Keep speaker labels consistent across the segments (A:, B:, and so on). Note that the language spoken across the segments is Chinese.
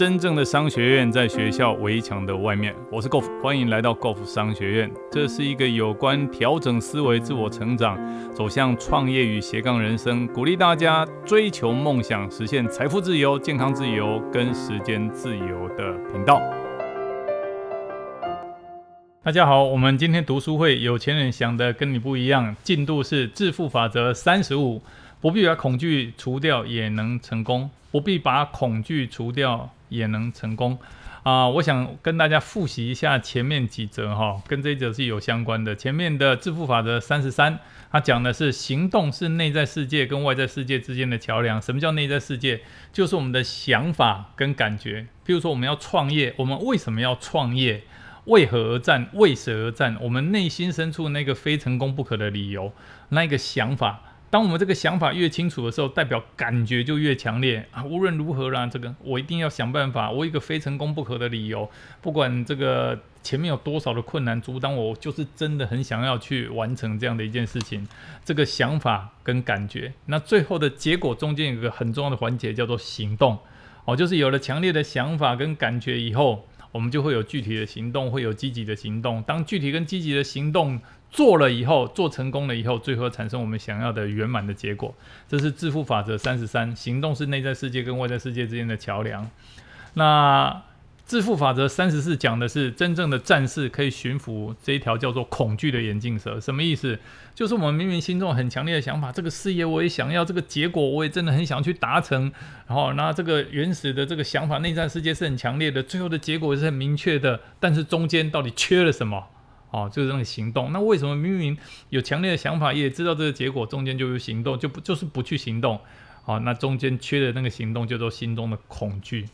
A: 真正的商学院在学校围墙的外面。我是 Golf，欢迎来到 Golf 商学院。这是一个有关调整思维、自我成长、走向创业与斜杠人生，鼓励大家追求梦想、实现财富自由、健康自由跟时间自由的频道。大家好，我们今天读书会，有钱人想的跟你不一样，进度是致富法则三十五，不必把恐惧除掉也能成功，不必把恐惧除掉。也能成功啊！我想跟大家复习一下前面几则哈，跟这一则是有相关的。前面的致富法则三十三，它讲的是行动是内在世界跟外在世界之间的桥梁。什么叫内在世界？就是我们的想法跟感觉。譬如说我们要创业，我们为什么要创业？为何而战？为谁而战？我们内心深处那个非成功不可的理由，那个想法。当我们这个想法越清楚的时候，代表感觉就越强烈啊！无论如何啦，这个我一定要想办法，我一个非成功不可的理由，不管这个前面有多少的困难阻挡我，就是真的很想要去完成这样的一件事情。这个想法跟感觉，那最后的结果中间有一个很重要的环节叫做行动哦，就是有了强烈的想法跟感觉以后，我们就会有具体的行动，会有积极的行动。当具体跟积极的行动。做了以后，做成功了以后，最后产生我们想要的圆满的结果。这是致富法则三十三：行动是内在世界跟外在世界之间的桥梁。那致富法则三十四讲的是真正的战士可以驯服这一条叫做恐惧的眼镜蛇。什么意思？就是我们明明心中很强烈的想法，这个事业我也想要，这个结果我也真的很想去达成。然后，那这个原始的这个想法，内在世界是很强烈的，最后的结果也是很明确的，但是中间到底缺了什么？哦，就是那个行动。那为什么明明有强烈的想法，也知道这个结果，中间就有行动，就不就是不去行动？好，那中间缺的那个行动，叫做心中的恐惧。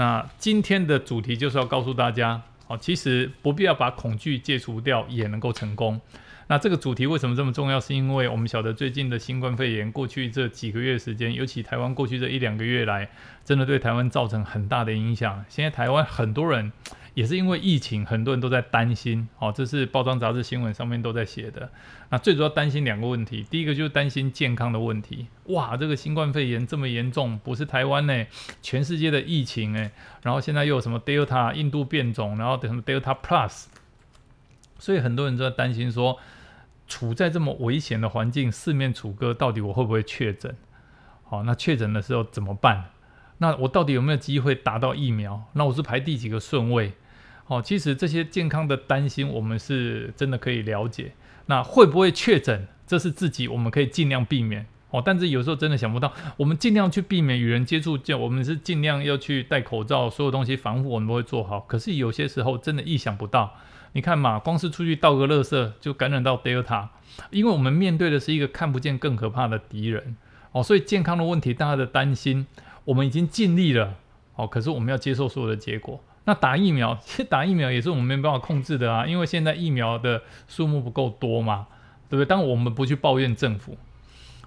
A: 那今天的主题就是要告诉大家，哦，其实不必要把恐惧戒除掉，也能够成功。那这个主题为什么这么重要？是因为我们晓得最近的新冠肺炎，过去这几个月时间，尤其台湾过去这一两个月来，真的对台湾造成很大的影响。现在台湾很多人。也是因为疫情，很多人都在担心，哦，这是包装杂志新闻上面都在写的。那最主要担心两个问题，第一个就是担心健康的问题。哇，这个新冠肺炎这么严重，不是台湾呢，全世界的疫情哎，然后现在又有什么 Delta 印度变种，然后什么 Delta Plus，所以很多人都在担心说，处在这么危险的环境，四面楚歌，到底我会不会确诊？好，那确诊的时候怎么办？那我到底有没有机会打到疫苗？那我是排第几个顺位？哦，其实这些健康的担心，我们是真的可以了解。那会不会确诊？这是自己我们可以尽量避免。哦，但是有时候真的想不到，我们尽量去避免与人接触，就我们是尽量要去戴口罩，所有东西防护我们都会做好。可是有些时候真的意想不到，你看嘛，光是出去倒个垃圾就感染到 Delta，因为我们面对的是一个看不见更可怕的敌人。哦，所以健康的问题，大家的担心。我们已经尽力了，哦，可是我们要接受所有的结果。那打疫苗，其实打疫苗也是我们没办法控制的啊，因为现在疫苗的数目不够多嘛，对不对？但我们不去抱怨政府，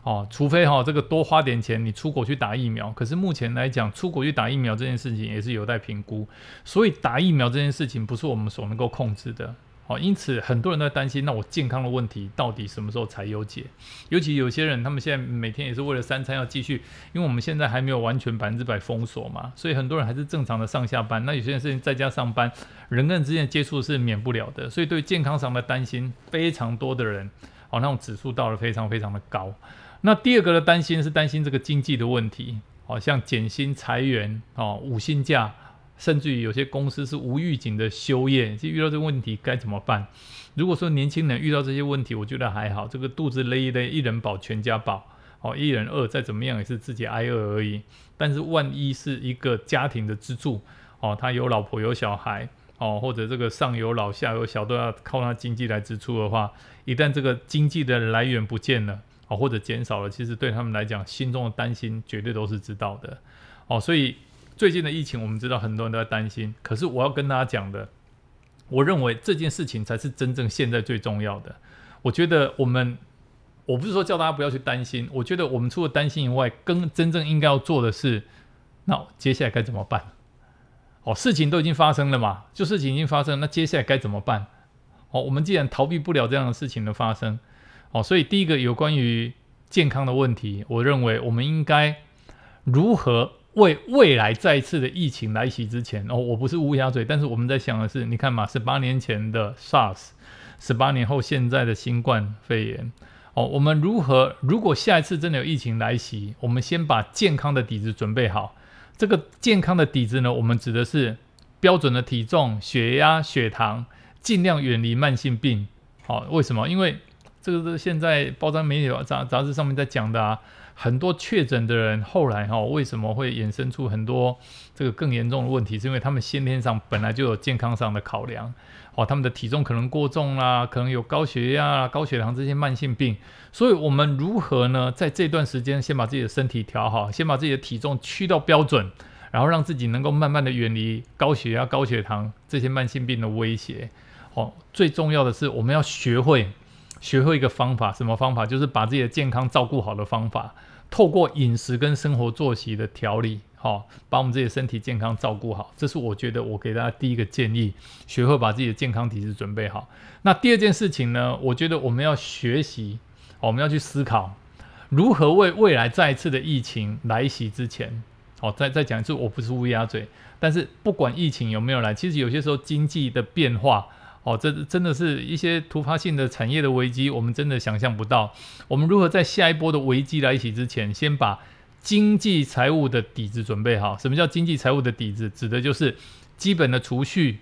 A: 哦，除非哈这个多花点钱，你出国去打疫苗。可是目前来讲，出国去打疫苗这件事情也是有待评估，所以打疫苗这件事情不是我们所能够控制的。好，因此很多人都在担心，那我健康的问题到底什么时候才有解？尤其有些人，他们现在每天也是为了三餐要继续，因为我们现在还没有完全百分之百封锁嘛，所以很多人还是正常的上下班。那有些人是在家上班，人跟人之间的接触是免不了的，所以对健康上的担心非常多的人，哦，那种指数到了非常非常的高。那第二个的担心是担心这个经济的问题，好像减薪裁员，哦，五薪假。甚至于有些公司是无预警的休业，就遇到这个问题该怎么办？如果说年轻人遇到这些问题，我觉得还好，这个肚子勒一勒，一人饱全家饱，哦，一人饿再怎么样也是自己挨饿而已。但是万一是一个家庭的支柱，哦，他有老婆有小孩，哦，或者这个上有老下有小都要靠他经济来支出的话，一旦这个经济的来源不见了，哦，或者减少了，其实对他们来讲，心中的担心绝对都是知道的，哦，所以。最近的疫情，我们知道很多人都在担心。可是我要跟大家讲的，我认为这件事情才是真正现在最重要的。我觉得我们，我不是说叫大家不要去担心。我觉得我们除了担心以外，更真正应该要做的是，那接下来该怎么办？哦，事情都已经发生了嘛，就事情已经发生，那接下来该怎么办？哦，我们既然逃避不了这样的事情的发生，哦，所以第一个有关于健康的问题，我认为我们应该如何。为未来再次的疫情来袭之前哦，我不是乌鸦嘴，但是我们在想的是，你看嘛，十八年前的 SARS，十八年后现在的新冠肺炎哦，我们如何？如果下一次真的有疫情来袭，我们先把健康的底子准备好。这个健康的底子呢，我们指的是标准的体重、血压、血糖，尽量远离慢性病。好，为什么？因为这个是现在报章媒体杂杂志上面在讲的啊。很多确诊的人后来哈，为什么会衍生出很多这个更严重的问题？是因为他们先天上本来就有健康上的考量，哦，他们的体重可能过重啦，可能有高血压、高血糖这些慢性病。所以，我们如何呢？在这段时间，先把自己的身体调好，先把自己的体重趋到标准，然后让自己能够慢慢的远离高血压、高血糖这些慢性病的威胁。哦，最重要的是，我们要学会。学会一个方法，什么方法？就是把自己的健康照顾好的方法，透过饮食跟生活作息的调理，好，把我们自己的身体健康照顾好。这是我觉得我给大家第一个建议，学会把自己的健康体质准备好。那第二件事情呢？我觉得我们要学习，我们要去思考，如何为未来再一次的疫情来袭之前，好，再再讲一次，我不是乌鸦嘴，但是不管疫情有没有来，其实有些时候经济的变化。哦，这真的是一些突发性的产业的危机，我们真的想象不到。我们如何在下一波的危机来袭之前，先把经济财务的底子准备好？什么叫经济财务的底子？指的就是基本的储蓄、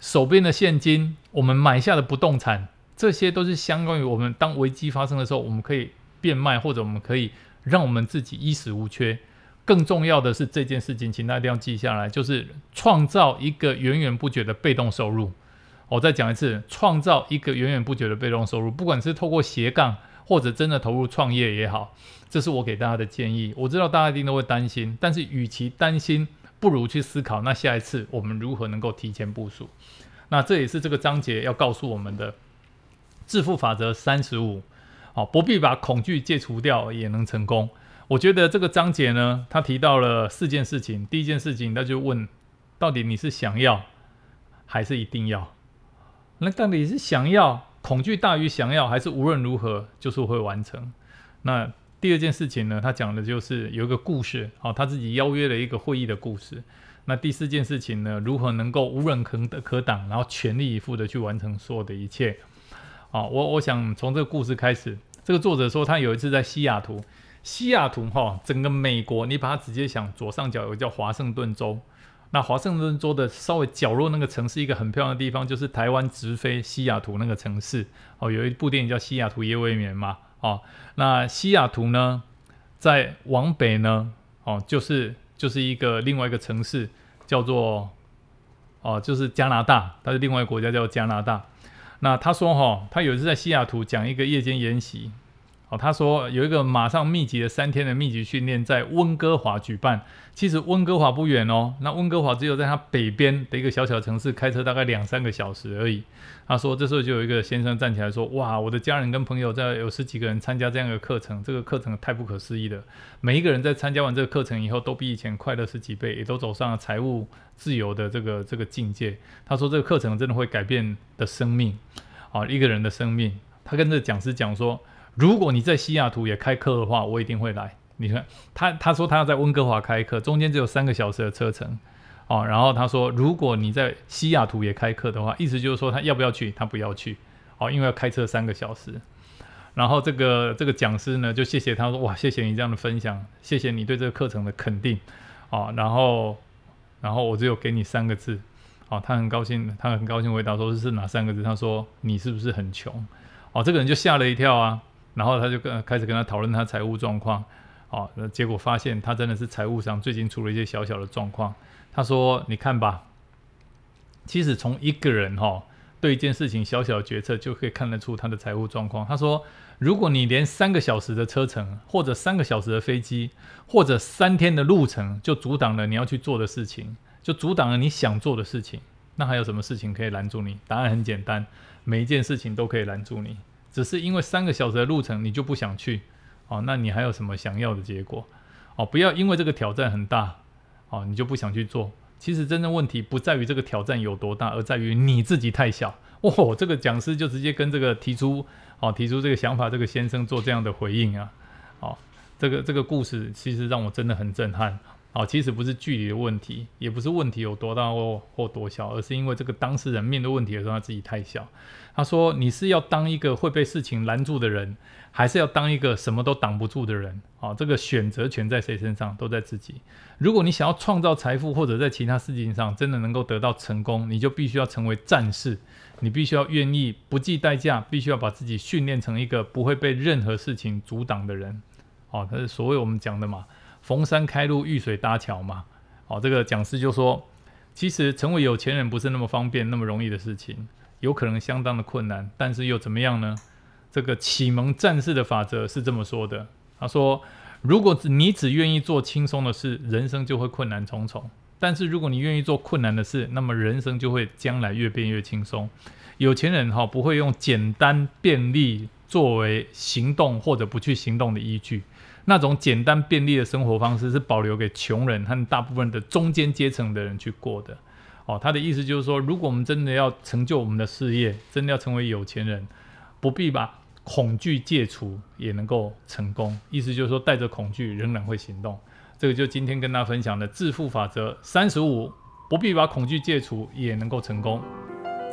A: 手边的现金、我们买下的不动产，这些都是相关于我们当危机发生的时候，我们可以变卖，或者我们可以让我们自己衣食无缺。更重要的是这件事情，请大家一定要记下来，就是创造一个源源不绝的被动收入。我再讲一次，创造一个源源不绝的被动收入，不管是透过斜杠或者真的投入创业也好，这是我给大家的建议。我知道大家一定都会担心，但是与其担心，不如去思考，那下一次我们如何能够提前部署？那这也是这个章节要告诉我们的致富法则三十五。好，不必把恐惧戒除掉也能成功。我觉得这个章节呢，他提到了四件事情。第一件事情，那就问，到底你是想要还是一定要？那到底是想要恐惧大于想要，还是无论如何就是会完成？那第二件事情呢？他讲的就是有一个故事，好，他自己邀约了一个会议的故事。那第四件事情呢？如何能够无人可可挡，然后全力以赴的去完成所有的一切？好，我我想从这个故事开始。这个作者说，他有一次在西雅图，西雅图哈，整个美国，你把它直接想，左上角有个叫华盛顿州。那华盛顿州的稍微角落那个城市，一个很漂亮的地方，就是台湾直飞西雅图那个城市。哦，有一部电影叫《西雅图夜未眠》嘛。哦，那西雅图呢，在往北呢，哦，就是就是一个另外一个城市，叫做哦，就是加拿大，它是另外一个国家叫加拿大。那他说哈，他有一次在西雅图讲一个夜间研习。哦他说有一个马上密集的三天的密集训练在温哥华举办，其实温哥华不远哦，那温哥华只有在它北边的一个小小城市，开车大概两三个小时而已。他说这时候就有一个先生站起来说：“哇，我的家人跟朋友在有十几个人参加这样一个课程，这个课程太不可思议了。每一个人在参加完这个课程以后，都比以前快乐十几倍，也都走上了财务自由的这个这个境界。他说这个课程真的会改变的生命，啊，一个人的生命。他跟这个讲师讲说。”如果你在西雅图也开课的话，我一定会来。你看，他他说他要在温哥华开课，中间只有三个小时的车程，哦，然后他说，如果你在西雅图也开课的话，意思就是说他要不要去？他不要去，哦，因为要开车三个小时。然后这个这个讲师呢，就谢谢他说，哇，谢谢你这样的分享，谢谢你对这个课程的肯定，哦，然后然后我只有给你三个字，哦，他很高兴，他很高兴回答说，是哪三个字？他说，你是不是很穷？哦，这个人就吓了一跳啊。然后他就跟开始跟他讨论他财务状况，哦，那结果发现他真的是财务上最近出了一些小小的状况。他说：“你看吧，其实从一个人哈对一件事情小小的决策就可以看得出他的财务状况。”他说：“如果你连三个小时的车程，或者三个小时的飞机，或者三天的路程就阻挡了你要去做的事情，就阻挡了你想做的事情，那还有什么事情可以拦住你？答案很简单，每一件事情都可以拦住你。”只是因为三个小时的路程你就不想去，哦，那你还有什么想要的结果？哦，不要因为这个挑战很大，哦，你就不想去做。其实真正问题不在于这个挑战有多大，而在于你自己太小。哦，这个讲师就直接跟这个提出，哦，提出这个想法这个先生做这样的回应啊，哦，这个这个故事其实让我真的很震撼。哦，其实不是距离的问题，也不是问题有多大或或多小，而是因为这个当事人面对问题的时候他自己太小。他说：“你是要当一个会被事情拦住的人，还是要当一个什么都挡不住的人？哦，这个选择权在谁身上？都在自己。如果你想要创造财富，或者在其他事情上真的能够得到成功，你就必须要成为战士，你必须要愿意不计代价，必须要把自己训练成一个不会被任何事情阻挡的人。哦，他是所谓我们讲的嘛。”逢山开路，遇水搭桥嘛。好，这个讲师就说，其实成为有钱人不是那么方便、那么容易的事情，有可能相当的困难。但是又怎么样呢？这个启蒙战士的法则是这么说的。他说，如果你只愿意做轻松的事，人生就会困难重重；但是如果你愿意做困难的事，那么人生就会将来越变越轻松。有钱人哈不会用简单便利作为行动或者不去行动的依据。那种简单便利的生活方式是保留给穷人和大部分的中间阶层的人去过的。哦，他的意思就是说，如果我们真的要成就我们的事业，真的要成为有钱人，不必把恐惧戒除也能够成功。意思就是说，带着恐惧仍然会行动。这个就今天跟大家分享的致富法则三十五，不必把恐惧戒除也能够成功。